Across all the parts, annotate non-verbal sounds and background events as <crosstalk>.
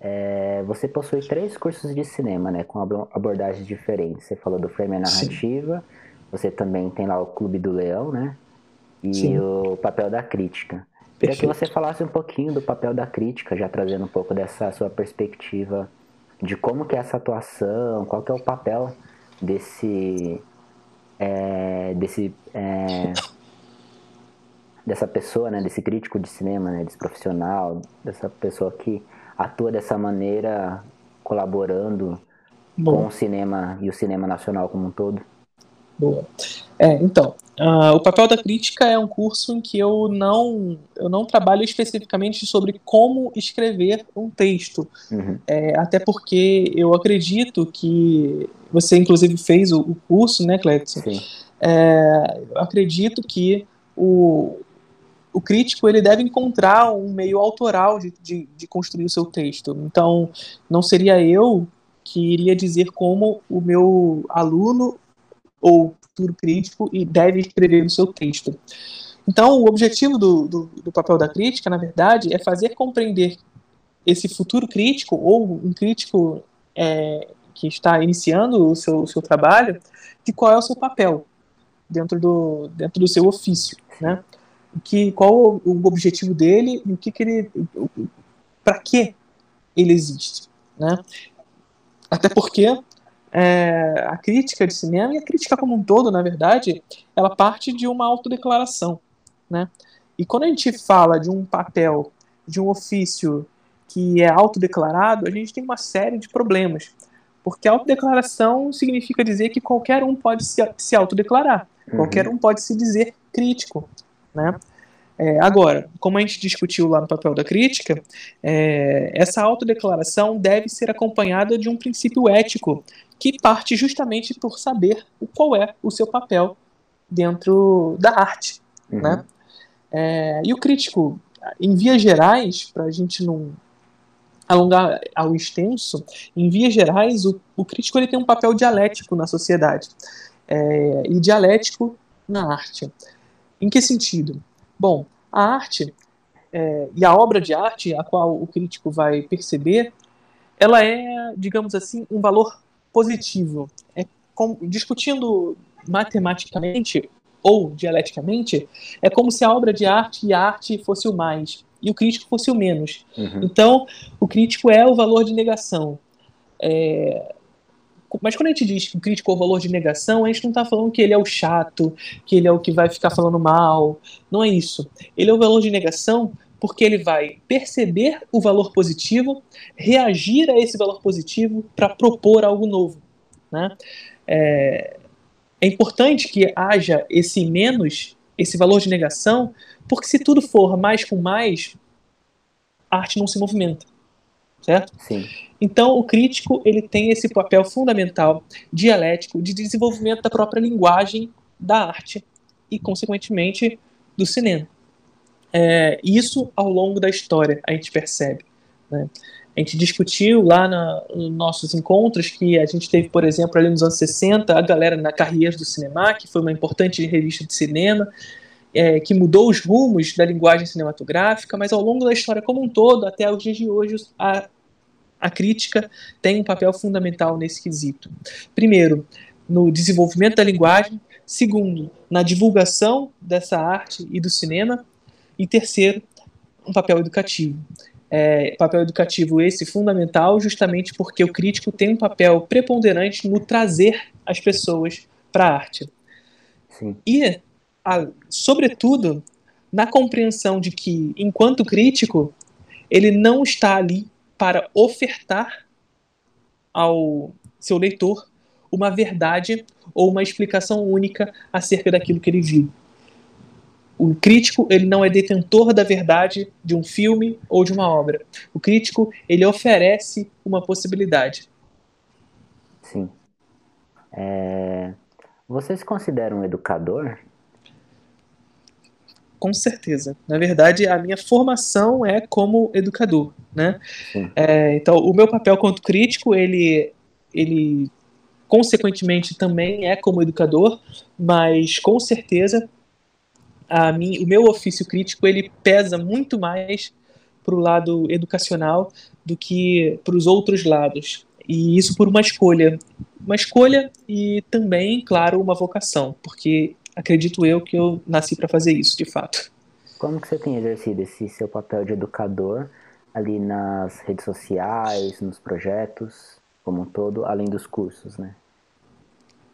É, você possui três cursos de cinema, né, com abordagens diferentes. Você falou do frame narrativa, Sim. você também tem lá o Clube do Leão, né, e Sim. o papel da crítica. Queria que você falasse um pouquinho do papel da crítica, já trazendo um pouco dessa sua perspectiva de como que é essa atuação, qual que é o papel desse é, desse é, dessa pessoa, né, desse crítico de cinema, né, desse profissional, dessa pessoa que atua dessa maneira, colaborando Boa. com o cinema e o cinema nacional como um todo? Boa. É, então, uh, o papel da crítica é um curso em que eu não, eu não trabalho especificamente sobre como escrever um texto. Uhum. É, até porque eu acredito que você, inclusive, fez o, o curso, né, Cleiton? Sim. É, eu acredito que o, o crítico ele deve encontrar um meio autoral de, de, de, construir o seu texto. Então, não seria eu que iria dizer como o meu aluno ou futuro crítico deve escrever o seu texto. Então, o objetivo do, do, do papel da crítica, na verdade, é fazer compreender esse futuro crítico ou um crítico é, que está iniciando o seu, seu trabalho, de qual é o seu papel dentro do, dentro do seu ofício, né? Que qual o objetivo dele e o que, que ele para que ele existe, né? Até porque é, a crítica de cinema e a crítica como um todo, na verdade, ela parte de uma autodeclaração, né? E quando a gente fala de um papel, de um ofício que é autodeclarado, a gente tem uma série de problemas. Porque autodeclaração significa dizer que qualquer um pode se, se autodeclarar, uhum. qualquer um pode se dizer crítico, né? É, agora, como a gente discutiu lá no papel da crítica, é, essa autodeclaração deve ser acompanhada de um princípio ético que parte justamente por saber qual é o seu papel dentro da arte. Uhum. Né? É, e o crítico, em vias gerais, para a gente não alongar ao extenso, em vias gerais, o, o crítico ele tem um papel dialético na sociedade é, e dialético na arte. Em que sentido? Bom, a arte é, e a obra de arte, a qual o crítico vai perceber, ela é, digamos assim, um valor positivo. É discutindo matematicamente ou dialeticamente, é como se a obra de arte e a arte fosse o mais e o crítico fosse o menos. Uhum. Então, o crítico é o valor de negação. É, mas quando a gente diz que é o valor de negação, a gente não está falando que ele é o chato, que ele é o que vai ficar falando mal. Não é isso. Ele é o valor de negação porque ele vai perceber o valor positivo, reagir a esse valor positivo para propor algo novo. Né? É, é importante que haja esse menos, esse valor de negação, porque se tudo for mais com mais, a arte não se movimenta certo? Sim. Então, o crítico ele tem esse papel fundamental, dialético, de desenvolvimento da própria linguagem da arte e, consequentemente, do cinema. É, isso, ao longo da história, a gente percebe. Né? A gente discutiu lá na, nos nossos encontros que a gente teve, por exemplo, ali nos anos 60, a galera na Carreiras do Cinema, que foi uma importante revista de cinema, é, que mudou os rumos da linguagem cinematográfica, mas ao longo da história como um todo, até os dias de hoje, a, a crítica tem um papel fundamental nesse quesito. Primeiro, no desenvolvimento da linguagem, segundo, na divulgação dessa arte e do cinema, e terceiro, um papel educativo. É, papel educativo esse fundamental justamente porque o crítico tem um papel preponderante no trazer as pessoas para a arte. Sim. E a, sobretudo, na compreensão de que, enquanto crítico, ele não está ali para ofertar ao seu leitor uma verdade ou uma explicação única acerca daquilo que ele viu. O crítico ele não é detentor da verdade de um filme ou de uma obra. O crítico ele oferece uma possibilidade. Sim. É... Você se considera um educador? Com certeza. Na verdade, a minha formação é como educador, né? É, então, o meu papel quanto crítico, ele, ele consequentemente também é como educador, mas com certeza a mim, o meu ofício crítico ele pesa muito mais para o lado educacional do que para os outros lados. E isso por uma escolha. Uma escolha e também, claro, uma vocação, porque acredito eu que eu nasci para fazer isso, de fato. Como que você tem exercido esse seu papel de educador ali nas redes sociais, nos projetos, como um todo, além dos cursos, né?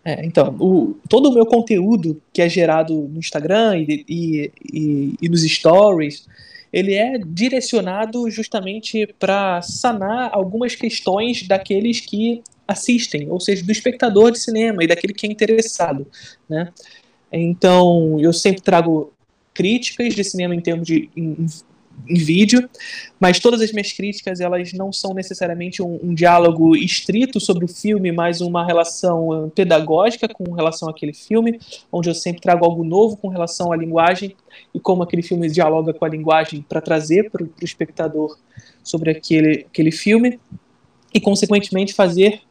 É, então, o, todo o meu conteúdo que é gerado no Instagram e, e, e, e nos stories, ele é direcionado justamente para sanar algumas questões daqueles que assistem, ou seja, do espectador de cinema e daquele que é interessado, né? Então, eu sempre trago críticas de cinema em termos de em, em vídeo, mas todas as minhas críticas elas não são necessariamente um, um, diálogo estrito sobre o filme, mas uma relação pedagógica com relação àquele filme, onde eu sempre trago algo novo com relação à linguagem e como aquele filme dialoga com a linguagem para trazer para o espectador sobre aquele, aquele filme e, consequentemente, fazer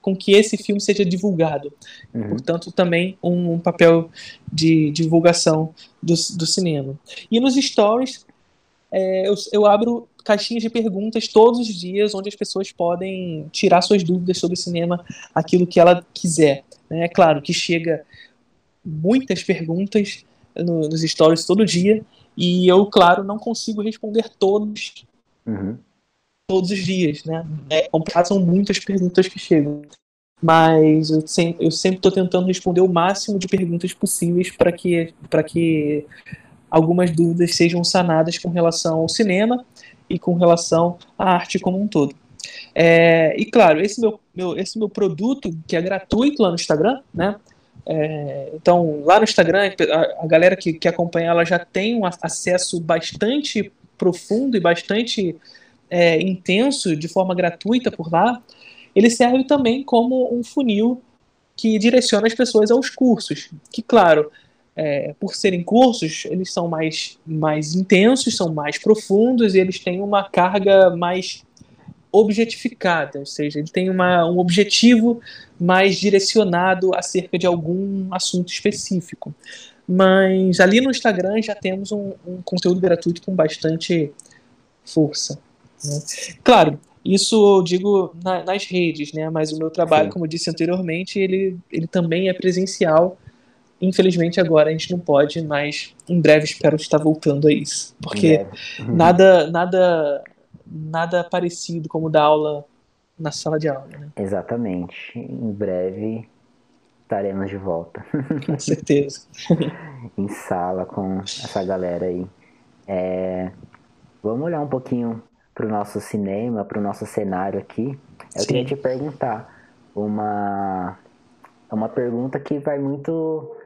com que esse filme seja divulgado. Uhum. Portanto, também um, um, papel de divulgação do, do cinema. E nos stories, é, eu, eu abro caixinhas de perguntas todos os dias, onde as pessoas podem tirar suas dúvidas sobre cinema, aquilo que ela quiser. Né? É claro que chega muitas perguntas no, nos stories todo dia, e eu, claro, não consigo responder todos uhum. Todos os dias, né? É são muitas perguntas que chegam. Mas eu sempre sempre estou tentando responder o máximo de perguntas possíveis para que para que algumas dúvidas sejam sanadas com relação ao cinema e com relação à arte como um todo. É, e claro, esse meu, meu, esse meu produto, que é gratuito lá no Instagram, né? É, então, lá no Instagram, a, a galera que, que acompanha ela já tem um acesso bastante profundo e bastante é, intenso de forma gratuita por lá. Ele serve também como um funil que direciona as pessoas aos cursos. Que, claro, é, por serem cursos, eles são mais, mais intensos, são mais profundos e eles têm uma carga mais objetificada, ou seja, ele tem uma, um objetivo mais direcionado acerca de algum assunto específico. Mas ali no Instagram já temos um, um conteúdo gratuito com bastante força. Né? Claro, isso eu digo na, nas redes, né? mas o meu trabalho, Sim. como eu disse anteriormente, ele, ele também é presencial Infelizmente agora a gente não pode, mas em breve espero estar voltando a isso. Porque uhum. nada, nada, nada parecido como dar aula na sala de aula, né? Exatamente. Em breve estaremos de volta. Com certeza. <laughs> em sala com essa galera aí. É... Vamos olhar um pouquinho para o nosso cinema, para o nosso cenário aqui. Eu Sim. queria te perguntar uma uma pergunta que vai muito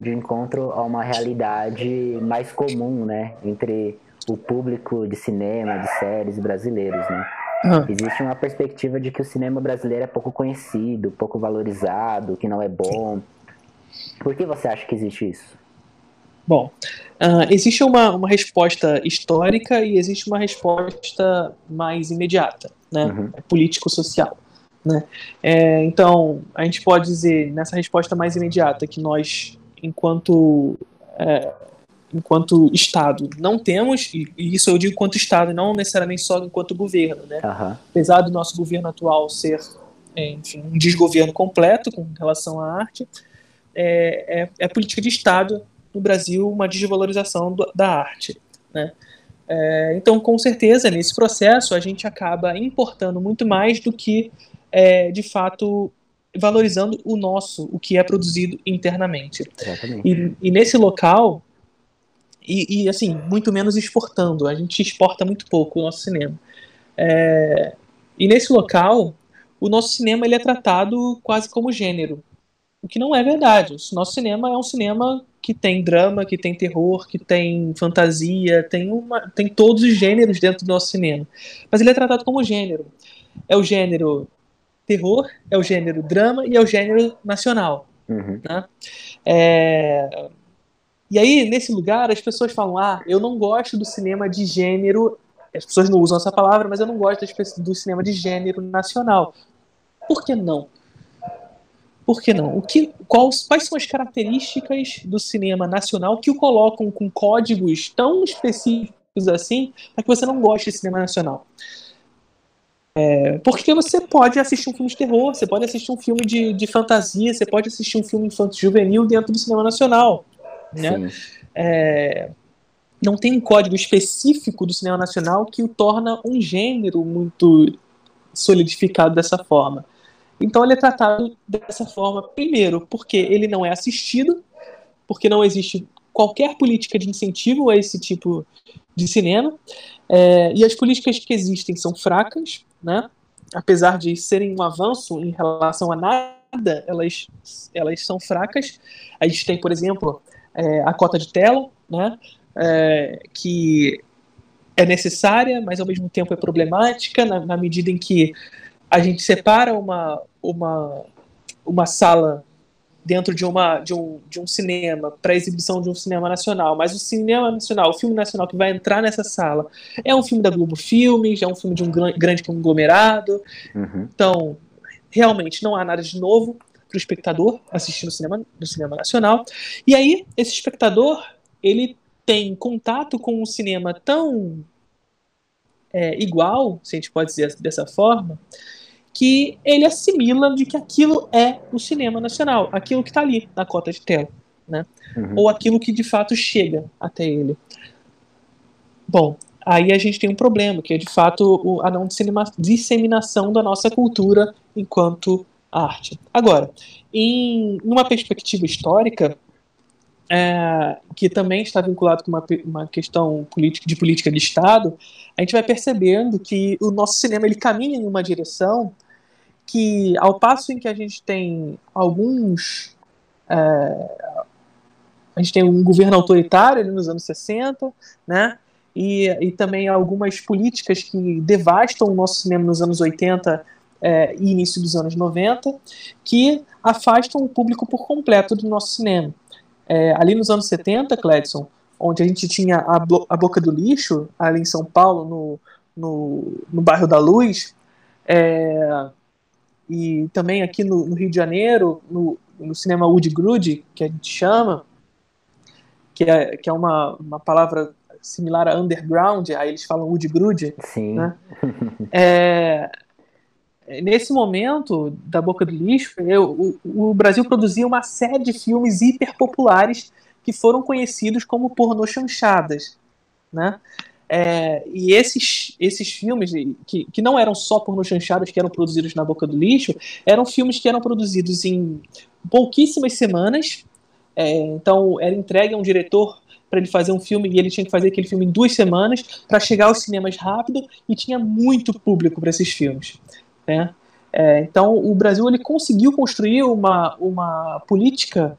de encontro a uma realidade mais comum, né, entre o público de cinema, de séries brasileiros, né? Ah. Existe uma perspectiva de que o cinema brasileiro é pouco conhecido, pouco valorizado, que não é bom. Por que você acha que existe isso? Bom, uh, existe uma, uma resposta histórica e existe uma resposta mais imediata, né? Uhum. Político-social. Né? É, então, a gente pode dizer, nessa resposta mais imediata, que nós enquanto é, enquanto Estado não temos, e, isso eu digo enquanto Estado, não necessariamente só enquanto governo, né? Uhum. Apesar do nosso governo atual ser, é, enfim, um desgoverno completo com relação à arte, é, é, é política de Estado no Brasil uma desvalorização do, da arte, né? É, então, com certeza, nesse processo, a gente acaba importando muito mais do que, é, de fato, valorizando o nosso, o que é produzido internamente. E, e, nesse local, e, e, assim, muito menos exportando, a gente exporta muito pouco o nosso cinema. É, e nesse local, o nosso cinema ele é tratado quase como gênero, o que não é verdade. O nosso cinema é um cinema que tem drama, que tem terror, que tem fantasia, tem, uma, tem todos os gêneros dentro do nosso cinema. Mas ele é tratado como gênero. É o gênero terror, é o gênero drama e é o gênero nacional. Uhum. Né? É... E aí, nesse lugar, as pessoas falam: ah, eu não gosto do cinema de gênero. As pessoas não usam essa palavra, mas eu não gosto do cinema de gênero nacional. Por que não? Por que não? O que, quais, quais são as características do cinema nacional que o colocam com códigos tão específicos assim, para que você não goste de cinema nacional. É, porque você pode assistir um filme de terror, você pode assistir um filme de, de fantasia, você pode assistir um filme infanto-juvenil dentro do cinema nacional. Né? É, não tem um código específico do cinema nacional que o torna um gênero muito solidificado dessa forma. Então ele é tratado dessa forma, primeiro, porque ele não é assistido, porque não existe qualquer política de incentivo a esse tipo de cinema, é, e as políticas que existem são fracas, né? apesar de serem um avanço em relação a nada, elas, elas são fracas. A gente tem, por exemplo, é, a cota de tela, né? É, que é necessária, mas ao mesmo tempo é problemática, na, na medida em que a gente separa uma, uma, uma sala dentro de, uma, de, um, de um cinema para exibição de um cinema nacional, mas o cinema nacional, o filme nacional que vai entrar nessa sala é um filme da Globo Filmes, é um filme de um grande conglomerado. Uhum. Então, realmente não há nada de novo para o espectador assistir no cinema, no cinema nacional. E aí, esse espectador, ele tem contato com um cinema tão é, igual, se a gente pode dizer dessa forma, que ele assimila de que aquilo é o cinema nacional, aquilo que está ali na cota de tela, né? Uhum. Ou aquilo que de fato chega até ele. Bom, aí a gente tem um problema, que é de fato a não disseminação da nossa cultura enquanto arte. Agora, em uma perspectiva histórica, é, que também está vinculado com uma, uma questão política, de política de Estado, a gente vai percebendo que o nosso cinema ele caminha em uma direção que, ao passo em que a gente tem alguns. É, a gente tem um governo autoritário nos anos 60, né? E, e também algumas políticas que devastam o nosso cinema nos anos 80 é, e início dos anos 90, que afastam o público por completo do nosso cinema. É, ali nos anos 70, Cledson, onde a gente tinha a, a Boca do Lixo, ali em São Paulo, no, no, no bairro da Luz, é, e também aqui no, no, Rio de Janeiro, no, no cinema Wood Grude, que a gente chama, que é, que é uma, uma palavra similar a underground, aí eles falam Wood Grude. Sim. Né? <laughs> é, nesse momento da Boca do Lixo, eu, o, o, Brasil produzia uma série de filmes hiperpopulares que foram conhecidos como pornô chanchadas, né? É, e esses, esses filmes, que, que não eram só pornô chanchadas que eram produzidos na Boca do Lixo, eram filmes que eram produzidos em pouquíssimas semanas, é, então era entregue a um diretor para ele fazer um filme e ele tinha que fazer aquele filme em duas semanas para chegar aos cinemas rápido e tinha muito público para esses filmes. Né? É, então, o Brasil ele conseguiu construir uma, uma política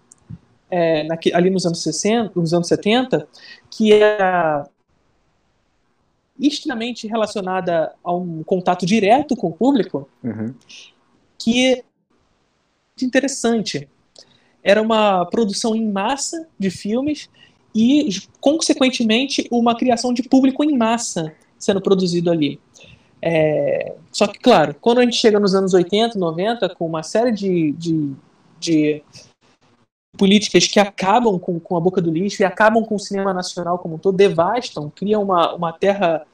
é, ali nos anos 60, nos anos 70, que era extremamente relacionada a um contato direto com o público, uhum. que é interessante. Era uma produção em massa de filmes e, consequentemente, uma criação de público em massa sendo produzido ali. É, só que, claro, quando a gente chega nos anos 80, 90, com uma série de, de, de políticas que acabam com, com, a boca do lixo e acabam com o cinema nacional como um todo, devastam, criam uma, uma terra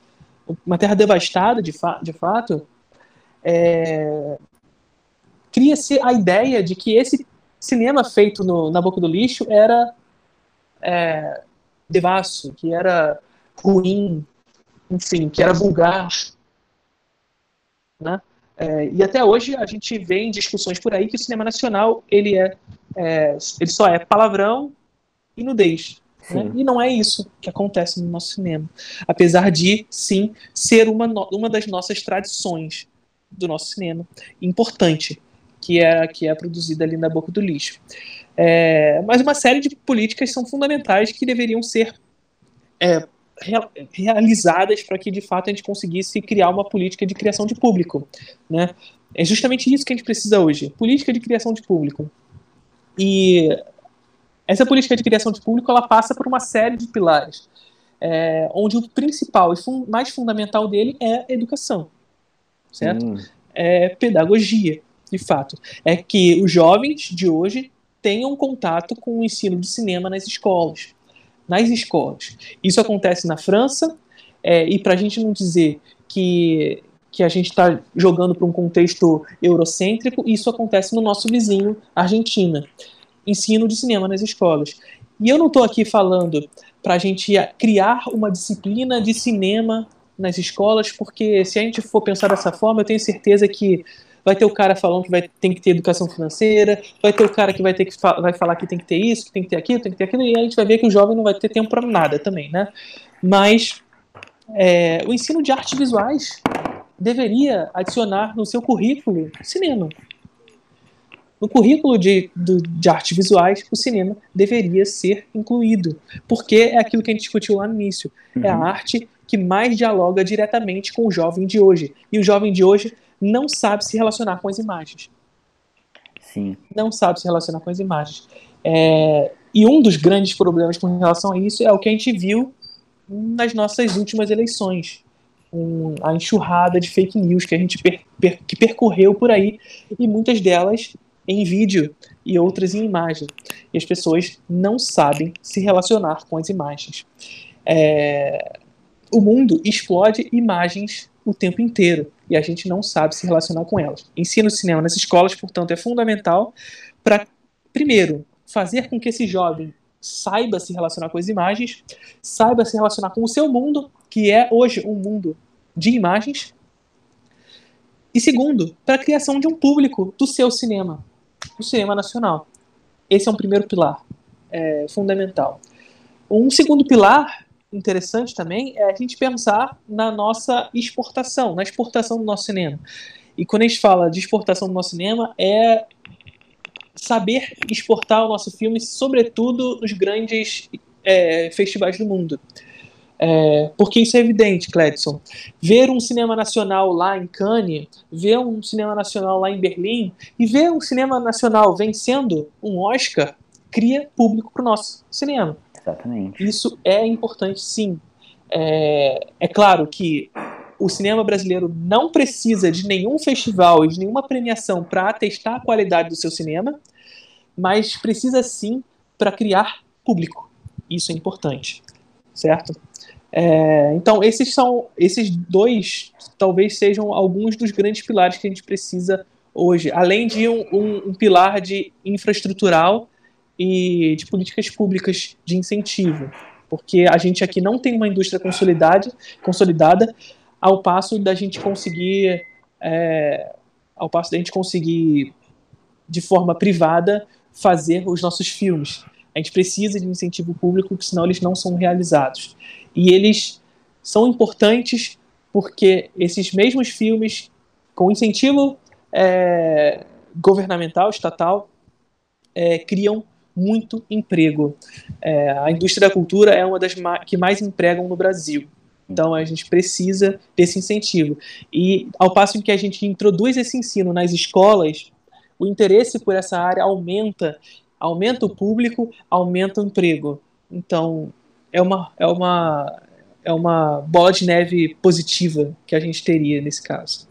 uma terra devastada de, fa de fato, é, cria-se a ideia de que esse cinema feito no, na boca do lixo era é, devasso, que era ruim, enfim, que era vulgar, né? É, e até hoje a gente vê em discussões por aí que o cinema nacional ele é, é ele só é palavrão e nudez. Né? E não é isso que acontece no nosso cinema. Apesar de, sim, ser uma, uma das nossas tradições do nosso cinema, importante, que é, que é produzida ali na boca do lixo. É, mas uma série de políticas são fundamentais que deveriam ser é, realizadas para que de fato a gente conseguisse criar uma política de criação de público, né? É justamente isso que a gente precisa hoje, política de criação de público. E essa política de criação de público ela passa por uma série de pilares, é, onde o principal e fun mais fundamental dele é a educação, certo? Hum. É pedagogia, de fato. É que os jovens de hoje tenham contato com o ensino de cinema nas escolas nas escolas. Isso acontece na França, É, e para a gente não dizer que, que a gente está jogando para um contexto eurocêntrico, isso acontece no nosso vizinho, Argentina. Ensino de cinema nas escolas. E eu não estou aqui falando para a gente criar uma disciplina de cinema nas escolas, porque se a gente for pensar dessa forma, eu tenho certeza que vai ter o cara falando que vai, tem que ter educação financeira, vai ter o cara que vai ter que vai falar que tem que ter isso, que tem que ter aquilo, tem que ter aquilo, e a gente vai ver que o jovem não vai ter tempo para nada também, né? Mas é, o ensino de artes visuais deveria adicionar no seu currículo cinema. No currículo de, de, de artes visuais, o cinema deveria ser incluído, porque é aquilo que a gente discutiu lá no início. Uhum. É a uhum. arte que mais dialoga diretamente com o jovem de hoje. E o jovem de hoje não sabe se relacionar com as imagens. Sim. Não sabe se relacionar com as imagens. É, e um dos grandes problemas com relação a isso é o que a gente viu nas nossas últimas eleições. Um, a enxurrada de fake news que a gente per, per, que percorreu por aí, e muitas delas em vídeo e outras em imagem. E as pessoas não sabem se relacionar com as imagens. É, o mundo explode imagens o tempo inteiro e a gente não sabe se relacionar com elas. Ensino cinema nas escolas, portanto, é fundamental para, primeiro, fazer com que esse jovem saiba se relacionar com as imagens, saiba se relacionar com o seu mundo, que é hoje um mundo de imagens, e segundo, para a criação de um público do seu cinema, do cinema nacional. Esse é um primeiro pilar é, fundamental. Um segundo pilar interessante também é a gente pensar na nossa exportação, na exportação do nosso cinema. E quando a gente fala de exportação do nosso cinema, é saber exportar o nosso filme, sobretudo nos grandes é, festivais do mundo. É, porque isso é evidente, Cledson. Ver um cinema nacional lá em Cannes, ver um cinema nacional lá em Berlim e ver um cinema nacional vencendo um Oscar cria público para o nosso cinema. Exatamente. Isso é importante, sim. É, é claro que o cinema brasileiro não precisa de nenhum festival e de nenhuma premiação para atestar a qualidade do seu cinema, mas precisa sim para criar público. Isso é importante, certo? É, então esses são esses dois talvez sejam alguns dos grandes pilares que a gente precisa hoje, além de um, um, um pilar de infraestrutural e de políticas públicas de incentivo, porque a gente aqui não tem uma indústria consolidada, consolidada ao passo da gente conseguir, é, ao passo da gente conseguir de forma privada fazer os nossos filmes. A gente precisa de incentivo público, senão eles não são realizados. E eles são importantes porque esses mesmos filmes, com incentivo é, governamental, estatal, é, criam muito emprego. É, a indústria da cultura é uma das ma que mais empregam no Brasil. Então a gente precisa desse incentivo. E ao passo que a gente introduz esse ensino nas escolas, o interesse por essa área aumenta, aumenta o público, aumenta o emprego. Então é uma é uma é uma bola de neve positiva que a gente teria nesse caso.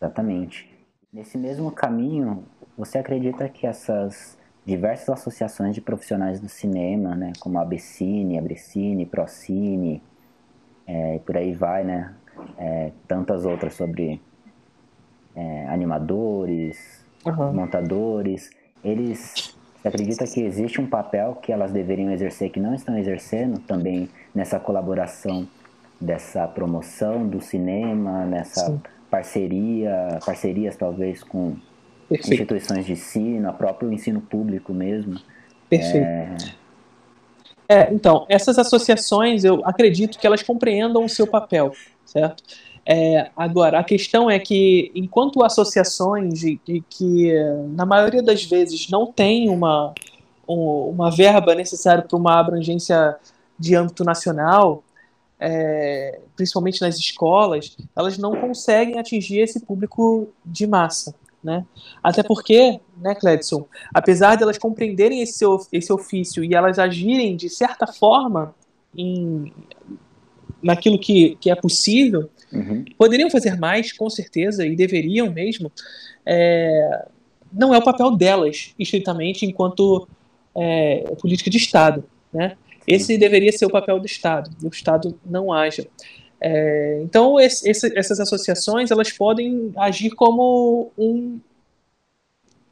Exatamente. Nesse mesmo caminho, você acredita que essas diversas associações de profissionais do cinema, né, como a Abcine, Abrecine, Procine, é, e por aí vai, né, é, tantas outras sobre é, animadores, uhum. montadores, eles acredita que existe um papel que elas deveriam exercer que não estão exercendo também nessa colaboração dessa promoção do cinema, nessa Sim. parceria, parcerias talvez com Perfeito. instituições de ensino, a próprio ensino público mesmo. Perfeito. É... é... então, essas associações, eu acredito que elas compreendam o seu papel, certo? É, agora, a questão é que, enquanto associações de, de que, na maioria das vezes, não tem uma, um, uma verba necessária para uma abrangência de âmbito nacional, é, principalmente nas escolas, elas não conseguem atingir esse público de massa. Né? Até porque, né, Cledson, apesar de elas compreenderem esse, esse ofício e elas agirem de certa forma em, naquilo que, que é possível, uhum. poderiam fazer mais, com certeza, e deveriam mesmo. É, não é o papel delas, estritamente, enquanto é, política de Estado. Né? Esse deveria ser o papel do Estado, e o Estado não haja. É, então esse, essas associações elas podem agir como um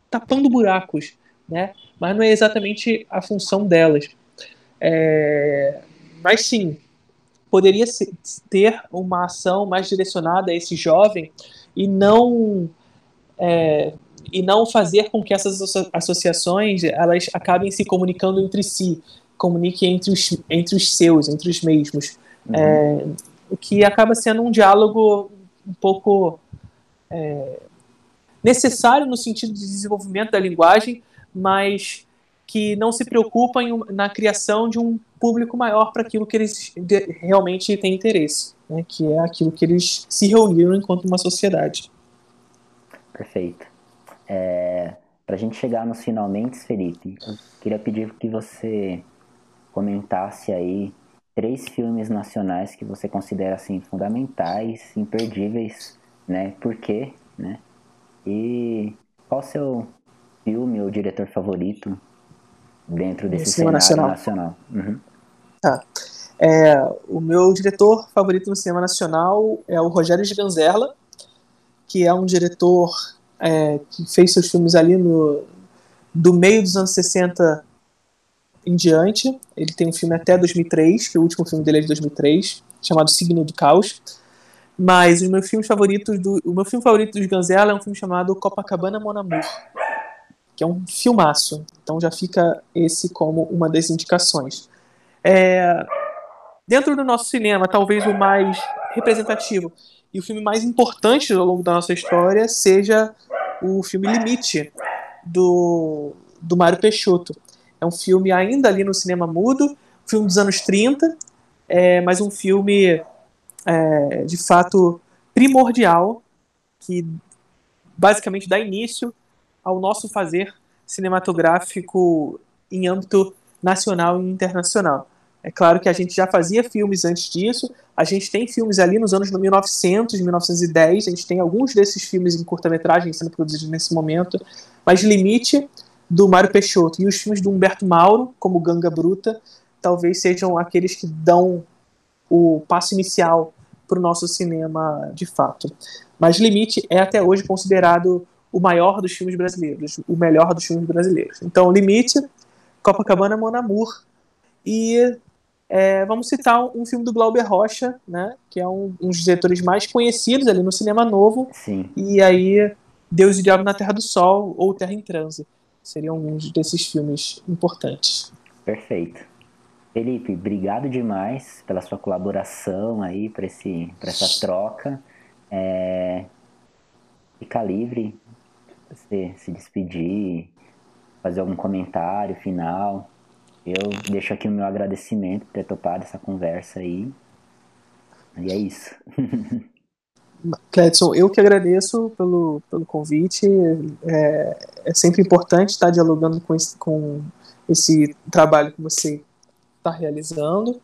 tapando buracos, né? Mas não é exatamente a função delas. É, mas sim, poderia ser, ter uma ação mais direcionada a esse jovem e não é, e não fazer com que essas associações elas acabem se comunicando entre si, comuniquem entre os, entre os seus, entre os mesmos, uhum. é, o que acaba sendo um diálogo um pouco é, necessário no sentido de desenvolvimento da linguagem, mas que não se preocupam em, na criação de um público maior para aquilo que eles realmente têm interesse, né, que é aquilo que eles se reuniram enquanto uma sociedade. Perfeito. É, para a gente chegar nos finalmente, Felipe, eu queria pedir que você comentasse aí três filmes nacionais que você considera assim fundamentais, imperdíveis, né? Por quê, né? E qual o seu filme ou diretor favorito dentro desse cinema cenário nacional? nacional. Uhum. Tá. É, o meu diretor favorito no cinema nacional é o Rogério Ganzerla, que é um diretor é, que fez seus filmes ali no, do meio dos anos 60 em diante. Ele tem um filme até 2003, que o último filme dele é de 2003, chamado Signo do Caos. Mas os meus filmes favoritos do, o meu filme favorito dos Ganzerla é um filme chamado Copacabana Mon Amour que é um filmaço. Então já fica esse como uma das indicações. É, dentro do nosso cinema, talvez o mais representativo e o filme mais importante ao longo da nossa história seja o filme Limite, do, do Mário Peixoto. É um filme ainda ali no cinema mudo, filme dos anos 30, é, mas um filme é, de fato primordial, que basicamente dá início ao nosso fazer cinematográfico em âmbito nacional e internacional. É claro que a gente já fazia filmes antes disso, a gente tem filmes ali nos anos 1900, 1910, a gente tem alguns desses filmes em curta-metragem sendo produzidos nesse momento, mas Limite, do Mário Peixoto, e os filmes do Humberto Mauro, como Ganga Bruta, talvez sejam aqueles que dão o passo inicial para o nosso cinema de fato. Mas Limite é até hoje considerado o maior dos filmes brasileiros, o melhor dos filmes brasileiros. Então, Limite, Copacabana, Mon Amour. E é, vamos citar um, um, filme do Glauber Rocha, né, que é um, um, dos diretores mais conhecidos ali no cinema novo. Sim. E aí, Deus e o Diabo na Terra do Sol ou Terra em Transe. Seriam alguns desses filmes importantes. Perfeito. Felipe, obrigado demais pela sua colaboração aí, para essa troca. É, fica livre você se despedir, fazer algum comentário final. Eu deixo aqui o meu agradecimento por ter topado essa conversa aí. E é isso. <laughs> Cledson, eu que agradeço pelo, pelo convite. É, é sempre importante estar dialogando com esse, com esse trabalho que você está realizando.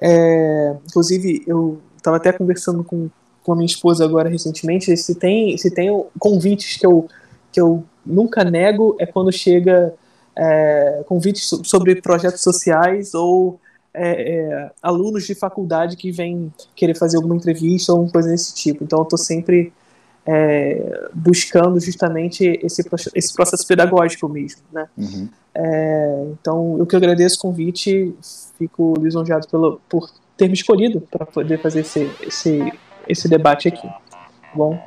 É, inclusive, eu estava até conversando com, com a minha esposa agora recentemente. Se tem, se tem convites que eu que eu nunca nego é quando chega é, convites sobre projetos sociais ou é, é, alunos de faculdade que vêm querer fazer alguma entrevista ou alguma coisa desse tipo. Então eu estou sempre é, buscando justamente esse, esse processo pedagógico mesmo. Né? Uhum. É, então eu que agradeço o convite, fico lisonjeado pelo, por ter me escolhido para poder fazer esse, esse, esse debate aqui. Tá bom?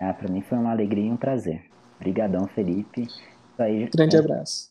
Ah, para mim foi uma alegria e um prazer. Obrigadão, Felipe. Aí, Grande é, abraço.